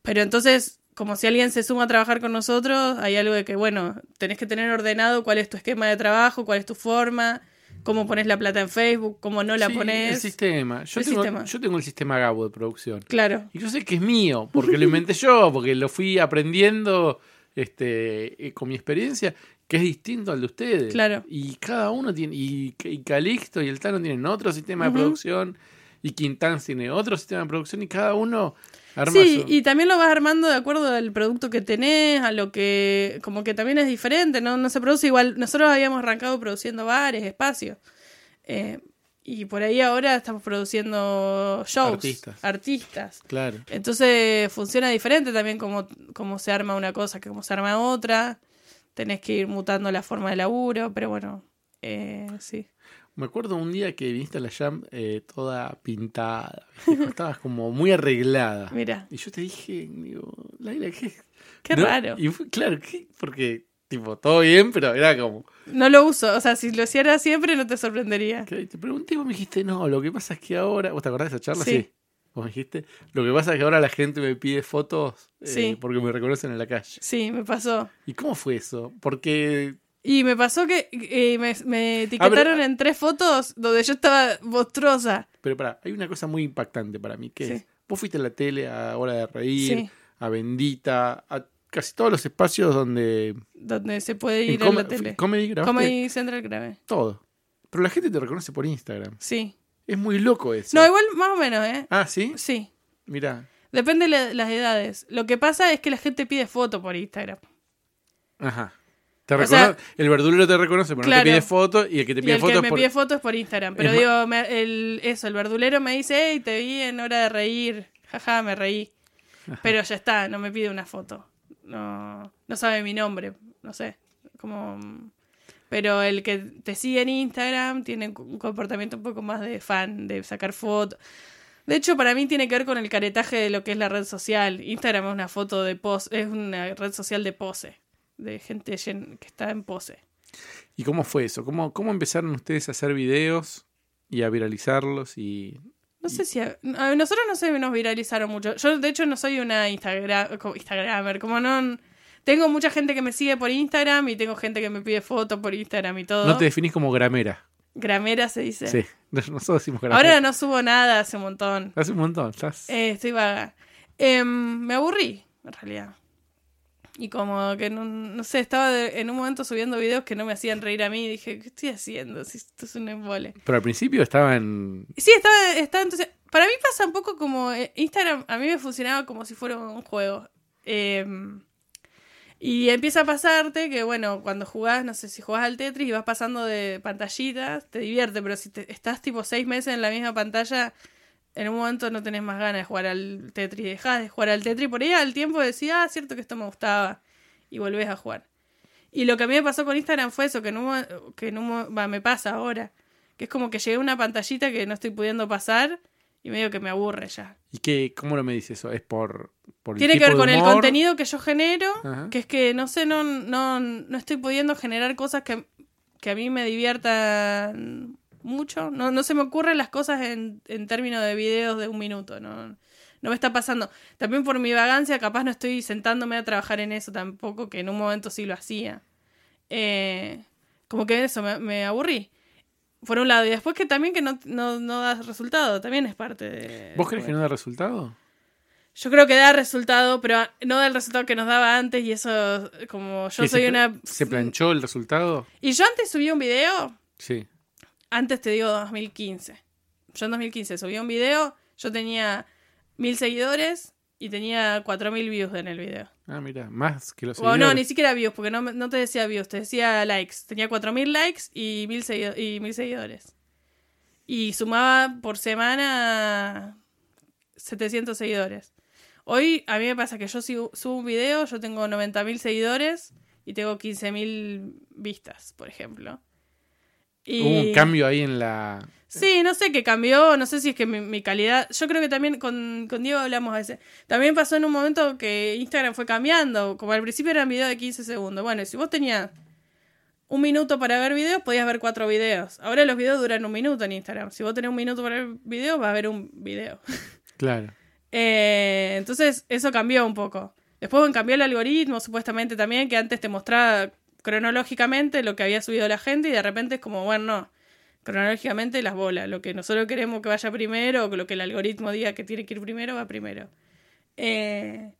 Pero entonces, como si alguien se suma a trabajar con nosotros, hay algo de que, bueno, tenés que tener ordenado cuál es tu esquema de trabajo, cuál es tu forma, cómo pones la plata en Facebook, cómo no la Sí, pones. El sistema. Yo, El tengo, sistema. yo tengo el sistema Gabo de producción. Claro. Y yo sé que es mío, porque lo inventé yo, porque lo fui aprendiendo este, eh, con mi experiencia, que es distinto al de ustedes. Claro. Y cada uno tiene, y, y Calixto y el Tano tienen otro sistema de producción, y Quintán tiene otro sistema de producción, y cada uno Sí, y también lo vas armando de acuerdo al producto que tenés, a lo que, como que también es diferente, ¿no? No se produce igual. Nosotros habíamos arrancado produciendo bares, espacios. eh, y por ahí ahora estamos produciendo shows. Artistas. Artistas. Claro. Entonces funciona diferente también como, como se arma una cosa que como se arma otra. Tenés que ir mutando la forma de laburo, pero bueno, eh, sí. Me acuerdo un día que viniste a la Jam eh, toda pintada, estabas como muy arreglada. Mira, Y yo te dije, digo, Laila, ¿qué? qué ¿No? raro. Y fue, claro, ¿qué? Porque, tipo, todo bien, pero era como. No lo uso, o sea, si lo hiciera siempre no te sorprendería. te pregunté y vos me dijiste, no, lo que pasa es que ahora. ¿Vos te acordás de esa charla? Sí. Vos me dijiste, lo que pasa es que ahora la gente me pide fotos eh, Sí. porque me reconocen en la calle. Sí, me pasó. ¿Y cómo fue eso? Porque. Y me pasó que eh, me, me etiquetaron Ah, en tres fotos donde yo estaba monstruosa. Pero pará, hay una cosa muy impactante para mí, que Sí. es, vos fuiste a la tele, a Hora de Reír, Sí. a Bendita, a casi todos los espacios donde... Donde se puede ir a la tele. Comedy grabaste Comedy Central grabé. todo. Pero la gente te reconoce por Instagram. Sí. Es muy loco eso. No, igual más o menos, ¿eh? Ah, ¿sí? Sí. Mirá. Depende de la- las edades. Lo que pasa es que la gente pide foto por Instagram. Ajá. Te sea- el verdulero te reconoce, pero no Claro. te pide foto y el que te pide el foto que me por... pide fotos por Instagram. Pero Es digo, me- el, eso, el verdulero me dice, hey, te vi en hora de reír. Jaja, me reí. Pero ya está, no me pide una foto. No, no sabe mi nombre, no sé. Como... Pero el que te sigue en Instagram tiene un comportamiento un poco más de fan, de sacar fotos. De hecho, para mí tiene que ver con el caretaje de lo que es la red social. Instagram es una foto de pose, es una red social de pose, de gente que está en pose. ¿Y cómo fue eso? ¿Cómo, ¿Cómo empezaron ustedes a hacer videos y a viralizarlos? y No sé si a, a nosotros no se nos viralizaron mucho. Yo de hecho no soy una Instagram Instagramer, como no tengo mucha gente que me sigue por Instagram y tengo gente que me pide fotos por Instagram y todo. No te definís como gramera. Gramera se dice. Sí, nosotros decimos gramera. Ahora no subo nada hace un montón. Hace un montón, estás... Eh, estoy vaga. Em, me aburrí, en realidad. Y como que no, no sé, estaba de- en un momento subiendo videos que no me hacían reír a mí y dije, ¿qué estoy haciendo? Si esto es un embole. Pero al principio estaban... Sí, estaba, estaba entonces. Para mí pasa un poco como eh, Instagram, a mí me funcionaba como si fuera un juego. Eh, y empieza a pasarte que, bueno, cuando jugás, no sé si jugás al Tetris y vas pasando de pantallitas, te divierte, pero si te- estás tipo seis meses en la misma pantalla, en un momento no tenés más ganas de jugar al Tetris, dejás de jugar al Tetris, por ahí al tiempo decís, ah, cierto que esto me gustaba, y volvés a jugar. Y lo que a mí me pasó con Instagram fue eso, que, en un, mo- que me pasa ahora, que es como que llegué a una pantallita que no estoy pudiendo pasar y medio que me aburre ya. ¿Y qué, cómo lo me dices eso? ¿Es por, por el Tiene que ver con el contenido que yo genero, Ajá. que es que no sé, no, no, no estoy pudiendo generar cosas que, que a mí me diviertan mucho. No, no se me ocurren las cosas en, en términos de videos de un minuto, no, no me está pasando. También por mi vagancia, capaz no estoy sentándome a trabajar en eso tampoco, que en un momento sí lo hacía. Eh, como que eso, me, me aburrí. Por un lado, y después que también que no, no, no das resultado, también es parte de... ¿Vos crees que no da resultado? Yo creo que da resultado, pero no da el resultado que nos daba antes y eso, como yo ¿Que soy se, una... ¿Se planchó el resultado? Y yo antes subí un video, Sí. Antes te digo 2015. Yo en 2015 subí un video, yo tenía mil seguidores y tenía 4000 views en el video. Ah, mira, más que los O no, seguidores. ni siquiera views, porque no, no te decía views, te decía likes. Tenía 4000 likes y 1000 seguido- y 1000 seguidores. Y sumaba por semana 700 seguidores. Hoy a mí me pasa que yo sigo- subo un video, yo tengo 90.000 seguidores y tengo 15.000 vistas, por ejemplo. Y... Hubo un cambio ahí en la... Sí, no sé qué cambió, no sé si es que mi, mi calidad. Yo creo que también con, con Diego hablamos a veces. También pasó en un momento que Instagram fue cambiando. Como al principio eran videos de 15 segundos. Bueno, si vos tenías un minuto para ver videos, podías ver cuatro videos. Ahora los videos duran un minuto en Instagram. Si vos tenés un minuto para ver videos, vas a ver un video. Claro. Eh, entonces, eso cambió un poco. Después cambió el algoritmo, supuestamente también, que antes te mostraba cronológicamente lo que había subido la gente y de repente es como, bueno, no, cronológicamente las bolas, lo que nosotros queremos que vaya primero o lo que el algoritmo diga que tiene que ir primero, va primero. Eh,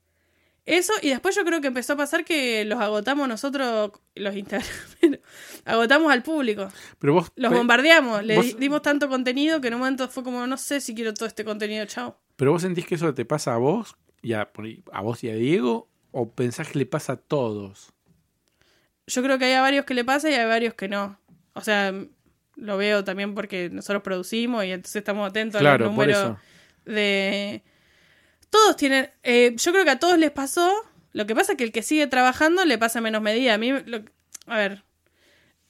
eso, y después yo creo que empezó a pasar que los agotamos nosotros, los Instagrameros, agotamos al público. Pero vos... Los bombardeamos, le vos- dimos tanto contenido que en un momento fue como, no sé si quiero todo este contenido, chao. Pero vos sentís que eso te pasa a vos y a, a vos y a Diego o pensás que le pasa a todos. Yo creo que hay a varios que le pasa y hay varios que no. O sea, lo veo también porque nosotros producimos y entonces estamos atentos a Claro, los por números eso. de... Todos tienen... eh, yo creo que a todos les pasó. Lo que pasa es que el que sigue trabajando le pasa menos medida. A mí, lo- a ver,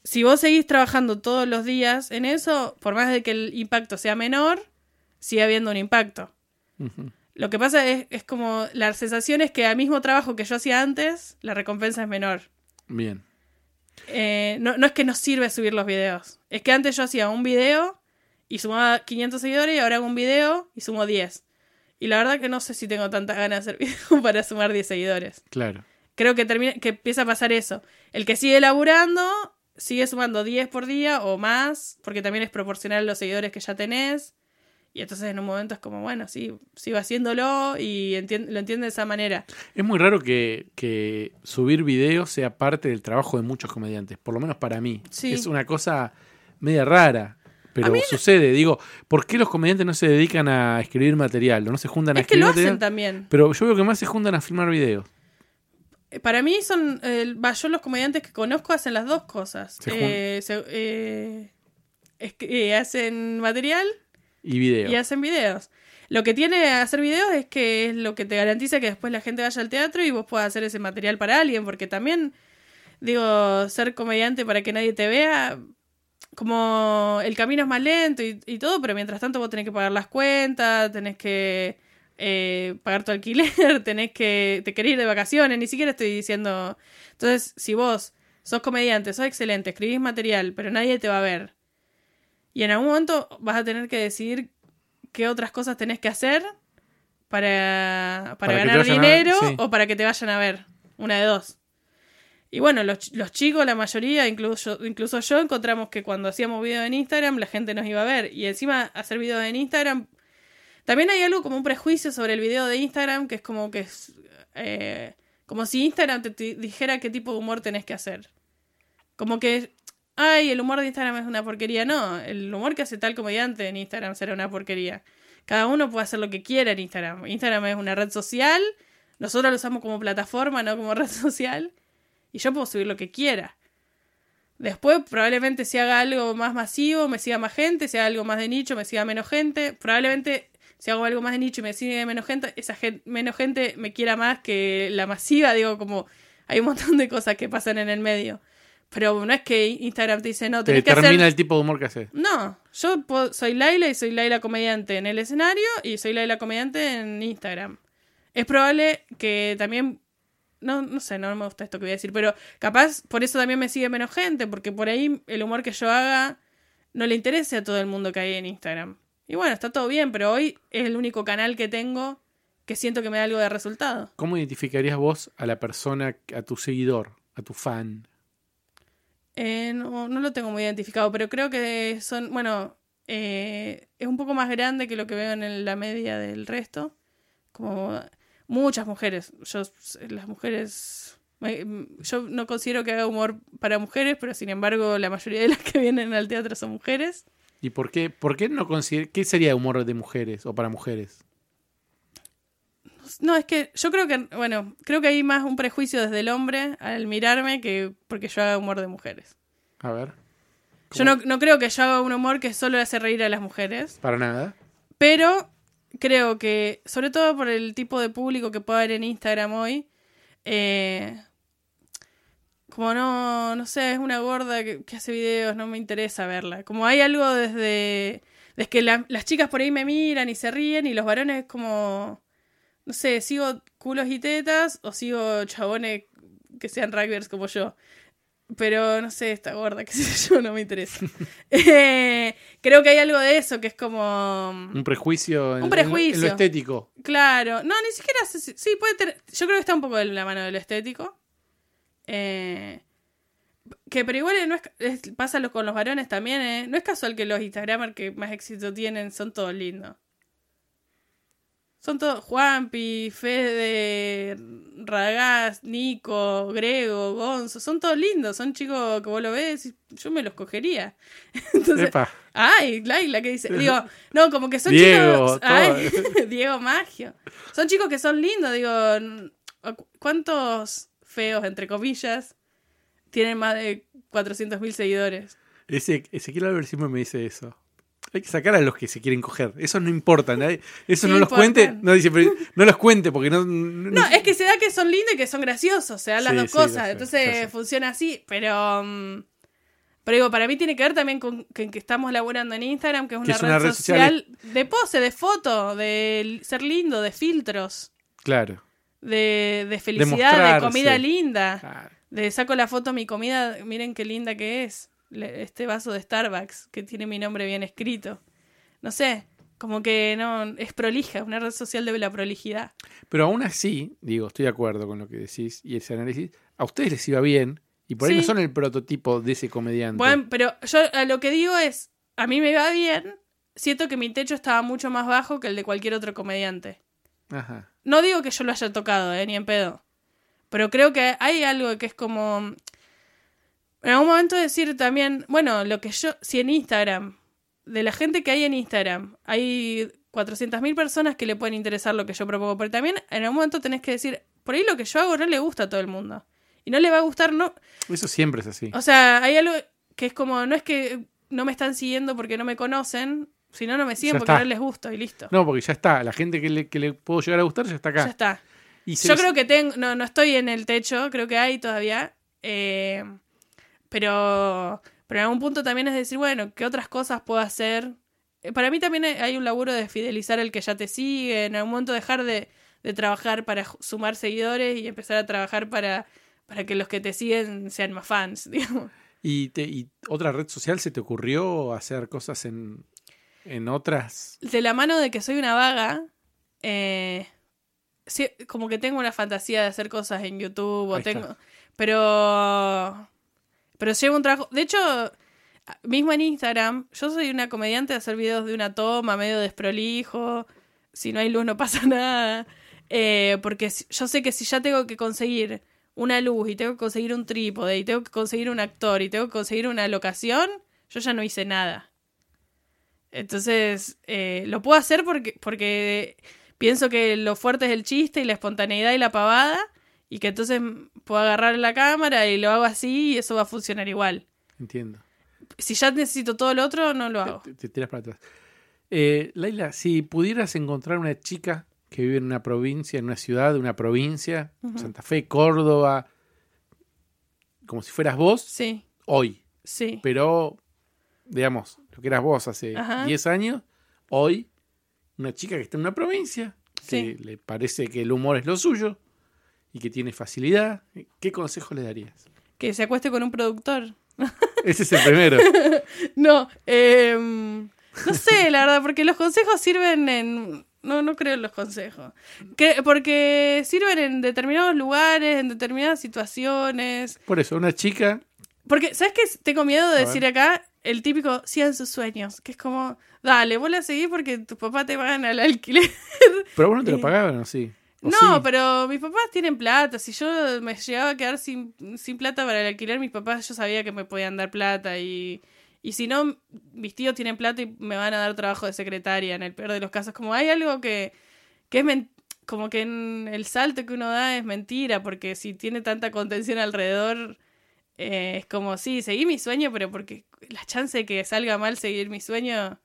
si vos seguís trabajando todos los días en eso, por más de que el impacto sea menor, sigue habiendo un impacto. Lo que pasa es, es como la sensación es que al mismo trabajo que yo hacía antes, la recompensa es menor. Bien. Eh, no, no es que nos sirve subir los videos. Es que antes yo hacía un video y sumaba 500 seguidores y ahora hago un video y sumo 10. Y la verdad que no sé si tengo tantas ganas de hacer video para sumar 10 seguidores. Claro. Creo que, termina, que empieza a pasar eso. El que sigue laburando sigue sumando 10 por día o más, porque también es proporcional a los seguidores que ya tenés. Y entonces en un momento es como, bueno, sí, sigo haciéndolo y lo entiende de esa manera. Es muy raro que, que subir videos sea parte del trabajo de muchos comediantes, por lo menos para mí. Sí. Es una cosa media rara, pero mí sucede. Digo, ¿por qué los comediantes no se dedican a escribir material? ¿O no se juntan a Es que escribir lo material? hacen también. Pero yo veo que más se juntan a filmar videos. Eh, Para mí son, eh, yo los comediantes que conozco hacen las dos cosas. Se Eh, se- eh, es que, eh, hacen material Y hacen videos. Lo que tiene hacer videos es que es lo que te garantiza que después la gente vaya al teatro y vos puedas hacer ese material para alguien, porque también, digo, ser comediante para que nadie te vea, como el camino es más lento y, y todo, pero mientras tanto vos tenés que pagar las cuentas, tenés que eh, pagar tu alquiler, tenés que, te querés ir de vacaciones, ni siquiera estoy diciendo... Entonces, si vos sos comediante, sos excelente, escribís material, pero nadie te va a ver, y en algún momento vas a tener que decidir qué otras cosas tenés que hacer para, para, ganar ver, dinero sí. o para que te vayan a ver. Una de dos. Y bueno, los, ch- los chicos, la mayoría, incluso, incluso yo, encontramos que cuando hacíamos videos en Instagram, la gente nos iba a ver. Y encima, hacer videos en Instagram. También hay algo como un prejuicio sobre el video de Instagram, que es como que es. eh, como si Instagram te, te dijera qué tipo de humor tenés que hacer. Como que. Ay, el humor de Instagram es una porquería. No, el humor que hace tal comediante en Instagram será una porquería. Cada uno puede hacer lo que quiera en Instagram. Instagram es una red social. Nosotros lo usamos como plataforma, no como red social. Y yo puedo subir lo que quiera. Después probablemente si haga algo más masivo, me siga más gente. Si haga algo más de nicho, me siga menos gente. Probablemente si hago algo más de nicho y me sigue menos gente, esa gen- menos gente me quiera más que la masiva. Digo, como hay un montón de cosas que pasan en el medio. Pero no es que Instagram te dice, no, Te tenés que determina hacer... el tipo de humor que haces. No, yo puedo- soy Laila y soy Laila comediante en el escenario y soy Laila comediante en Instagram. Es probable que también, no, no sé, no me gusta esto que voy a decir, pero capaz por eso también me sigue menos gente, porque por ahí el humor que yo haga no le interesa a todo el mundo que hay en Instagram. Y bueno, está todo bien, pero hoy es el único canal que tengo que siento que me da algo de resultado. ¿Cómo identificarías vos a la persona, a tu seguidor, a tu fan? Eh, no, no lo tengo muy identificado, pero creo que son, bueno, eh, es un poco más grande que lo que veo en la media del resto. como muchas mujeres. Yo, las mujeres, yo no considero que haga humor para mujeres, pero sin embargo la mayoría de las que vienen al teatro son mujeres. ¿Y por qué, por qué no consider qué sería humor de mujeres o para mujeres? No, es que yo creo que, bueno, creo que hay más un prejuicio desde el hombre al mirarme que porque yo haga humor de mujeres. A ver. Yo no, no creo que yo haga un humor que solo hace reír a las mujeres, Para nada. pero creo que, sobre todo por el tipo de público que puede haber en Instagram hoy, eh, como no, no sé, es una gorda que, que hace videos, no me interesa verla. Como hay algo desde, desde que la- las chicas por ahí me miran y se ríen y los varones como, no sé, sigo culos y tetas o sigo chabones que sean rugbyers como yo. Pero no sé, esta gorda, qué sé yo, no me interesa. Eh, creo que hay algo de eso que es como... Un prejuicio, en, Un en lo- en prejuicio. lo estético. Claro, no, ni siquiera sí puede tener, yo creo que está un poco de la mano de lo estético. Eh, que pero igual no es, es- pasa con los varones también, ¿eh? No es casual que los Instagramers que más éxito tienen son todos lindos. Son todos Juanpi, Fede, Ragaz, Nico, Grego, Gonzo, son todos lindos, son chicos que vos lo ves y yo me los cogería. Entonces, Epa. Ay, Laila, ¿qué dice? Digo, no, como que son Diego, chicos. Ay, Diego Magio. Son chicos que son lindos, digo. n- ¿cu- ¿Cuántos feos, entre comillas, tienen más de 400.000 seguidores? Ese, Ezequiel siempre me dice eso. Hay que sacar a los que se quieren coger. Eso no importa. nadie- Eso Sí no los cuente. No, dice, pero no los cuente porque no. No, No, es que se da que son lindos y que son graciosos, se dan las Sí, dos sí, cosas. sé, Entonces funciona así, pero. mm, pero digo, para mí tiene que ver también con que, que estamos laburando en Instagram, que es Que una, red, social de pose, de foto, de ser lindo, de filtros. Claro. de, de felicidad, de, comida linda. Claro. De saco la foto mi comida, miren qué linda que es. Este vaso de Starbucks que tiene mi nombre bien escrito. No sé, como que no es prolija, una red social de la prolijidad. Pero aún así, digo, estoy de acuerdo con lo que decís y ese análisis. A ustedes les iba bien y por ahí Sí. no son el prototipo de ese comediante. Bueno, pero yo a lo que digo es, a mí me va bien, siento que mi techo estaba mucho más bajo que el de cualquier otro comediante. Ajá. No digo que yo lo haya tocado, eh, ni en pedo. Pero creo que hay algo que es como. En algún momento decir también, bueno, lo que yo. Si en Instagram, de la gente que hay en Instagram, hay 400.000 personas que le pueden interesar lo que yo propongo. Pero también en algún momento tenés que decir, por ahí lo que yo hago no le gusta a todo el mundo. Y no le va a gustar, no. Eso siempre es así. O sea, hay algo que es como, no es que no me están siguiendo porque no me conocen, sino no me siguen Ya porque está. no les gusto y listo. No, porque ya está. La gente que le, que le puedo llegar a gustar ya está acá. Ya está. Y Yo les- creo que tengo, no, no estoy en el techo, creo que hay todavía. eh, pero, pero en algún punto también es decir, bueno, ¿qué otras cosas puedo hacer? Eh, Para mí también hay- un laburo de fidelizar al que ya te sigue, en algún momento dejar de, de trabajar para sumar seguidores y empezar a trabajar para, para que los que te siguen sean más fans, digamos. ¿Y, te- y otra red social se te ocurrió hacer cosas en, en otras? De la mano de que soy una vaga, eh, sí, como que tengo una fantasía de hacer cosas en YouTube, o Ahí está. tengo, pero, pero llevo un trabajo. De hecho, mismo en Instagram, yo soy una comediante de hacer videos de una toma, medio desprolijo. Si no hay luz, no pasa nada. Eh, porque yo sé que si ya tengo que conseguir una luz y tengo que conseguir un trípode y tengo que conseguir un actor y tengo que conseguir una locación, yo ya no hice nada. Entonces, eh, lo puedo hacer porque, porque pienso que lo fuerte es el chiste y la espontaneidad y la pavada, y que entonces puedo agarrar la cámara y lo hago así y eso va a funcionar igual. Entiendo. Si ya necesito todo lo otro, no lo hago. Te, te tiras para atrás. Eh, Laila, si pudieras encontrar una chica que vive en una provincia, en una ciudad de una provincia. Santa Fe, Córdoba, como si fueras vos, Sí, hoy, sí. pero digamos, lo que eras vos hace Ajá. 10 años, hoy, una chica que está en una provincia, que Sí. le parece que el humor es lo suyo y que tiene facilidad, ¿qué consejo le darías? Que se acueste con un productor. Ese es el primero. No, em, no sé, la verdad, porque los consejos sirven en... No, no creo en los consejos. Que- porque sirven en determinados lugares, en determinadas situaciones. Por eso, una chica, Porque, ¿sabes qué? Tengo miedo de A decir acá, el típico sigan sus sueños, que es como, dale, vos la seguís porque tus papás te pagan al alquiler. Pero vos no te lo Eh, pagaban, ¿o sí? ¿O No, sí? pero mis papás tienen plata. Si yo me llegaba a quedar sin, sin plata para el alquiler, mis papás yo sabía que me podían dar plata. Y, y si no, mis tíos tienen plata y me van a dar trabajo de secretaria en el peor de los casos. Como hay algo que, que es como que en el salto que uno da es mentira, porque si tiene tanta contención alrededor, eh, es como, sí, seguí mi sueño, pero porque la chance de que salga mal seguir mi sueño,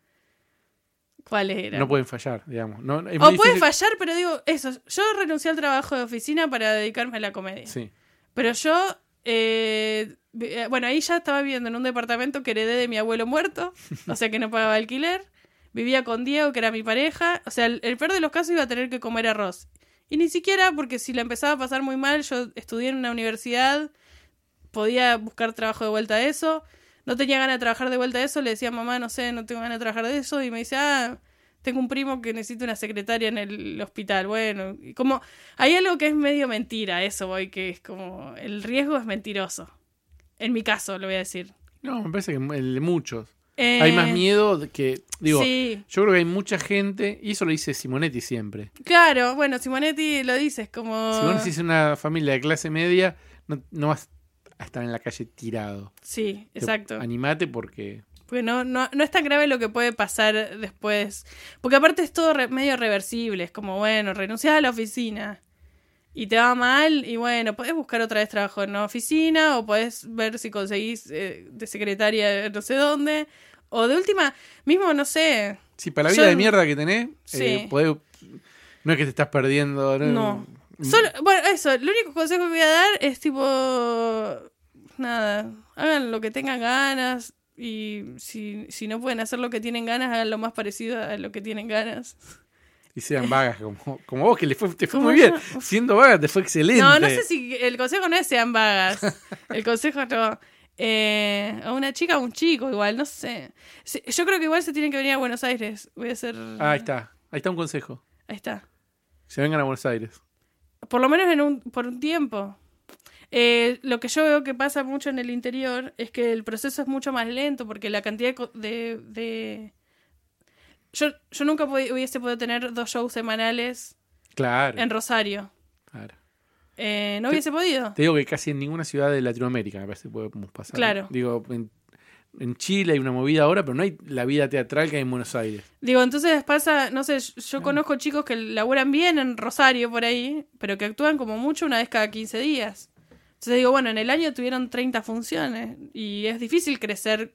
No pueden fallar, digamos. No, O muy puede difícil- fallar, pero digo, eso, yo renuncié al trabajo de oficina para dedicarme a la comedia. Sí. Pero yo, eh, eh, bueno, ahí ya estaba viviendo en un departamento que heredé de mi abuelo muerto, o sea que no pagaba alquiler. Vivía con Diego, que era mi pareja. O sea, el, el peor de los casos iba a tener que comer arroz. Y ni siquiera, porque si la empezaba a pasar muy mal, yo estudié en una universidad, podía buscar trabajo de vuelta a eso. No tenía ganas de trabajar de vuelta a eso, le decía mamá, no sé, no tengo ganas de trabajar de eso. Y me dice, ah, tengo un primo que necesita una secretaria en el hospital. Bueno, y como hay algo que es medio mentira, eso voy, que es como el riesgo es mentiroso. En mi caso, lo voy a decir. No, me parece que el de muchos. Eh, Hay más miedo de que. Digo, Sí, yo creo que hay mucha gente, y eso lo dice Simonetti siempre. claro, bueno, Simonetti lo dice, es como... Si vos nacís en una familia de clase media, no, no vas a estar en la calle tirado. Sí, Te- exacto. Animate porque. Porque no, no, no es tan grave lo que puede pasar después. Porque aparte es todo re- medio reversible. Es como, bueno, renunciás a la oficina y te va mal. Y bueno, podés buscar otra vez trabajo en una oficina o podés ver si conseguís eh, de secretaria no sé dónde. O de última, mismo, no sé. Sí, para la Yo- vida de mierda que tenés, Sí. eh, podés- no es que te estás perdiendo. No. No. Solo, bueno, eso, el único consejo que voy a dar es tipo. Nada, hagan lo que tengan ganas. Y si, si no pueden hacer lo que tienen ganas, hagan lo más parecido a lo que tienen ganas. Y sean vagas, como, como vos, que le fue, te fue muy bien. yo. Siendo vaga te fue excelente. No, no sé si el consejo no es sean vagas. El consejo no. Eh, a una chica o un chico, igual, no sé. Yo creo que igual se tienen que venir a Buenos Aires. Voy a hacer. Ah, ahí está. Ahí está un consejo. Ahí está. Se vengan a Buenos Aires. Por lo menos en un, por un tiempo. Eh, lo que yo veo que pasa mucho en el interior es que el proceso es mucho más lento porque la cantidad de... de, Yo, yo nunca hubiese podido tener dos shows semanales Claro. en Rosario. claro. Eh, no Te- hubiese podido. Te digo que casi en ninguna ciudad de Latinoamérica me parece que podemos pasar. Claro. Digo, en, en Chile hay una movida ahora, pero no hay la vida teatral que hay en Buenos Aires. Digo, entonces pasa, no sé, yo conozco chicos que laburan bien en Rosario por ahí, pero que actúan como mucho una vez cada 15 días. Entonces digo, bueno, en el año tuvieron 30 funciones y es difícil crecer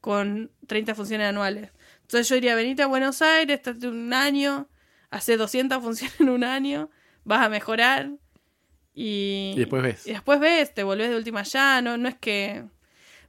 con 30 funciones anuales. Entonces yo diría, venite a Buenos Aires, estate un año, hace 200 funciones en un año, vas a mejorar y, Y después ves. y después ves, te volvés de última ya, no, no es que...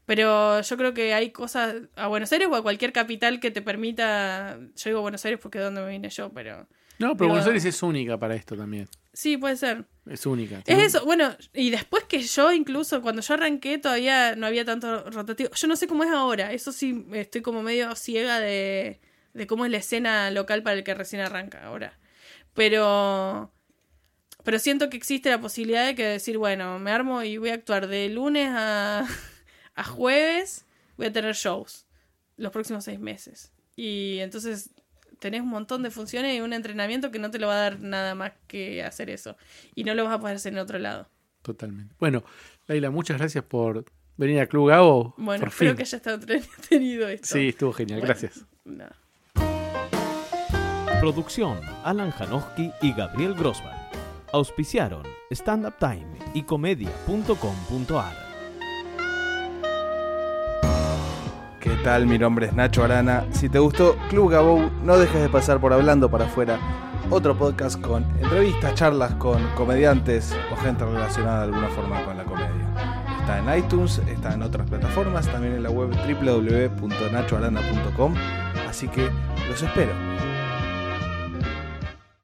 Pero yo creo que hay cosas a Buenos Aires o a cualquier capital que te permita... Yo digo Buenos Aires porque es donde me vine yo, pero... No, pero Buenos Aires es única para esto también. Sí, puede ser. Es única. Es eso, bueno, y después que yo incluso, cuando yo arranqué todavía no había tanto rotativo. Yo no sé cómo es ahora, eso sí, estoy como medio ciega de, de cómo es la escena local para el que recién arranca ahora. Pero... Pero siento que existe la posibilidad de que decir, bueno, me armo y voy a actuar de lunes a, a jueves, voy a tener shows los próximos seis meses. Y entonces tenés un montón de funciones y un entrenamiento que no te lo va a dar nada más que hacer eso. Y no lo vas a poder hacer en otro lado. Totalmente. Bueno, Laila, muchas gracias por venir a Club Gabo. Bueno, por espero fin. que haya estado entretenido esto. Sí, estuvo genial. Bueno, Gracias. nada. Producción Alan Janowski y Gabriel Grossman. Auspiciaron Stand Up Time y comedia.com.ar. ¿Qué tal? Mi nombre es Nacho Arana. Si te gustó Club Gabou, no dejes de pasar por Hablando para afuera, otro podcast con entrevistas, charlas con comediantes o gente relacionada de alguna forma con la comedia. Está en iTunes, está en otras plataformas, también en la web www.nachoarana.com, así que los espero.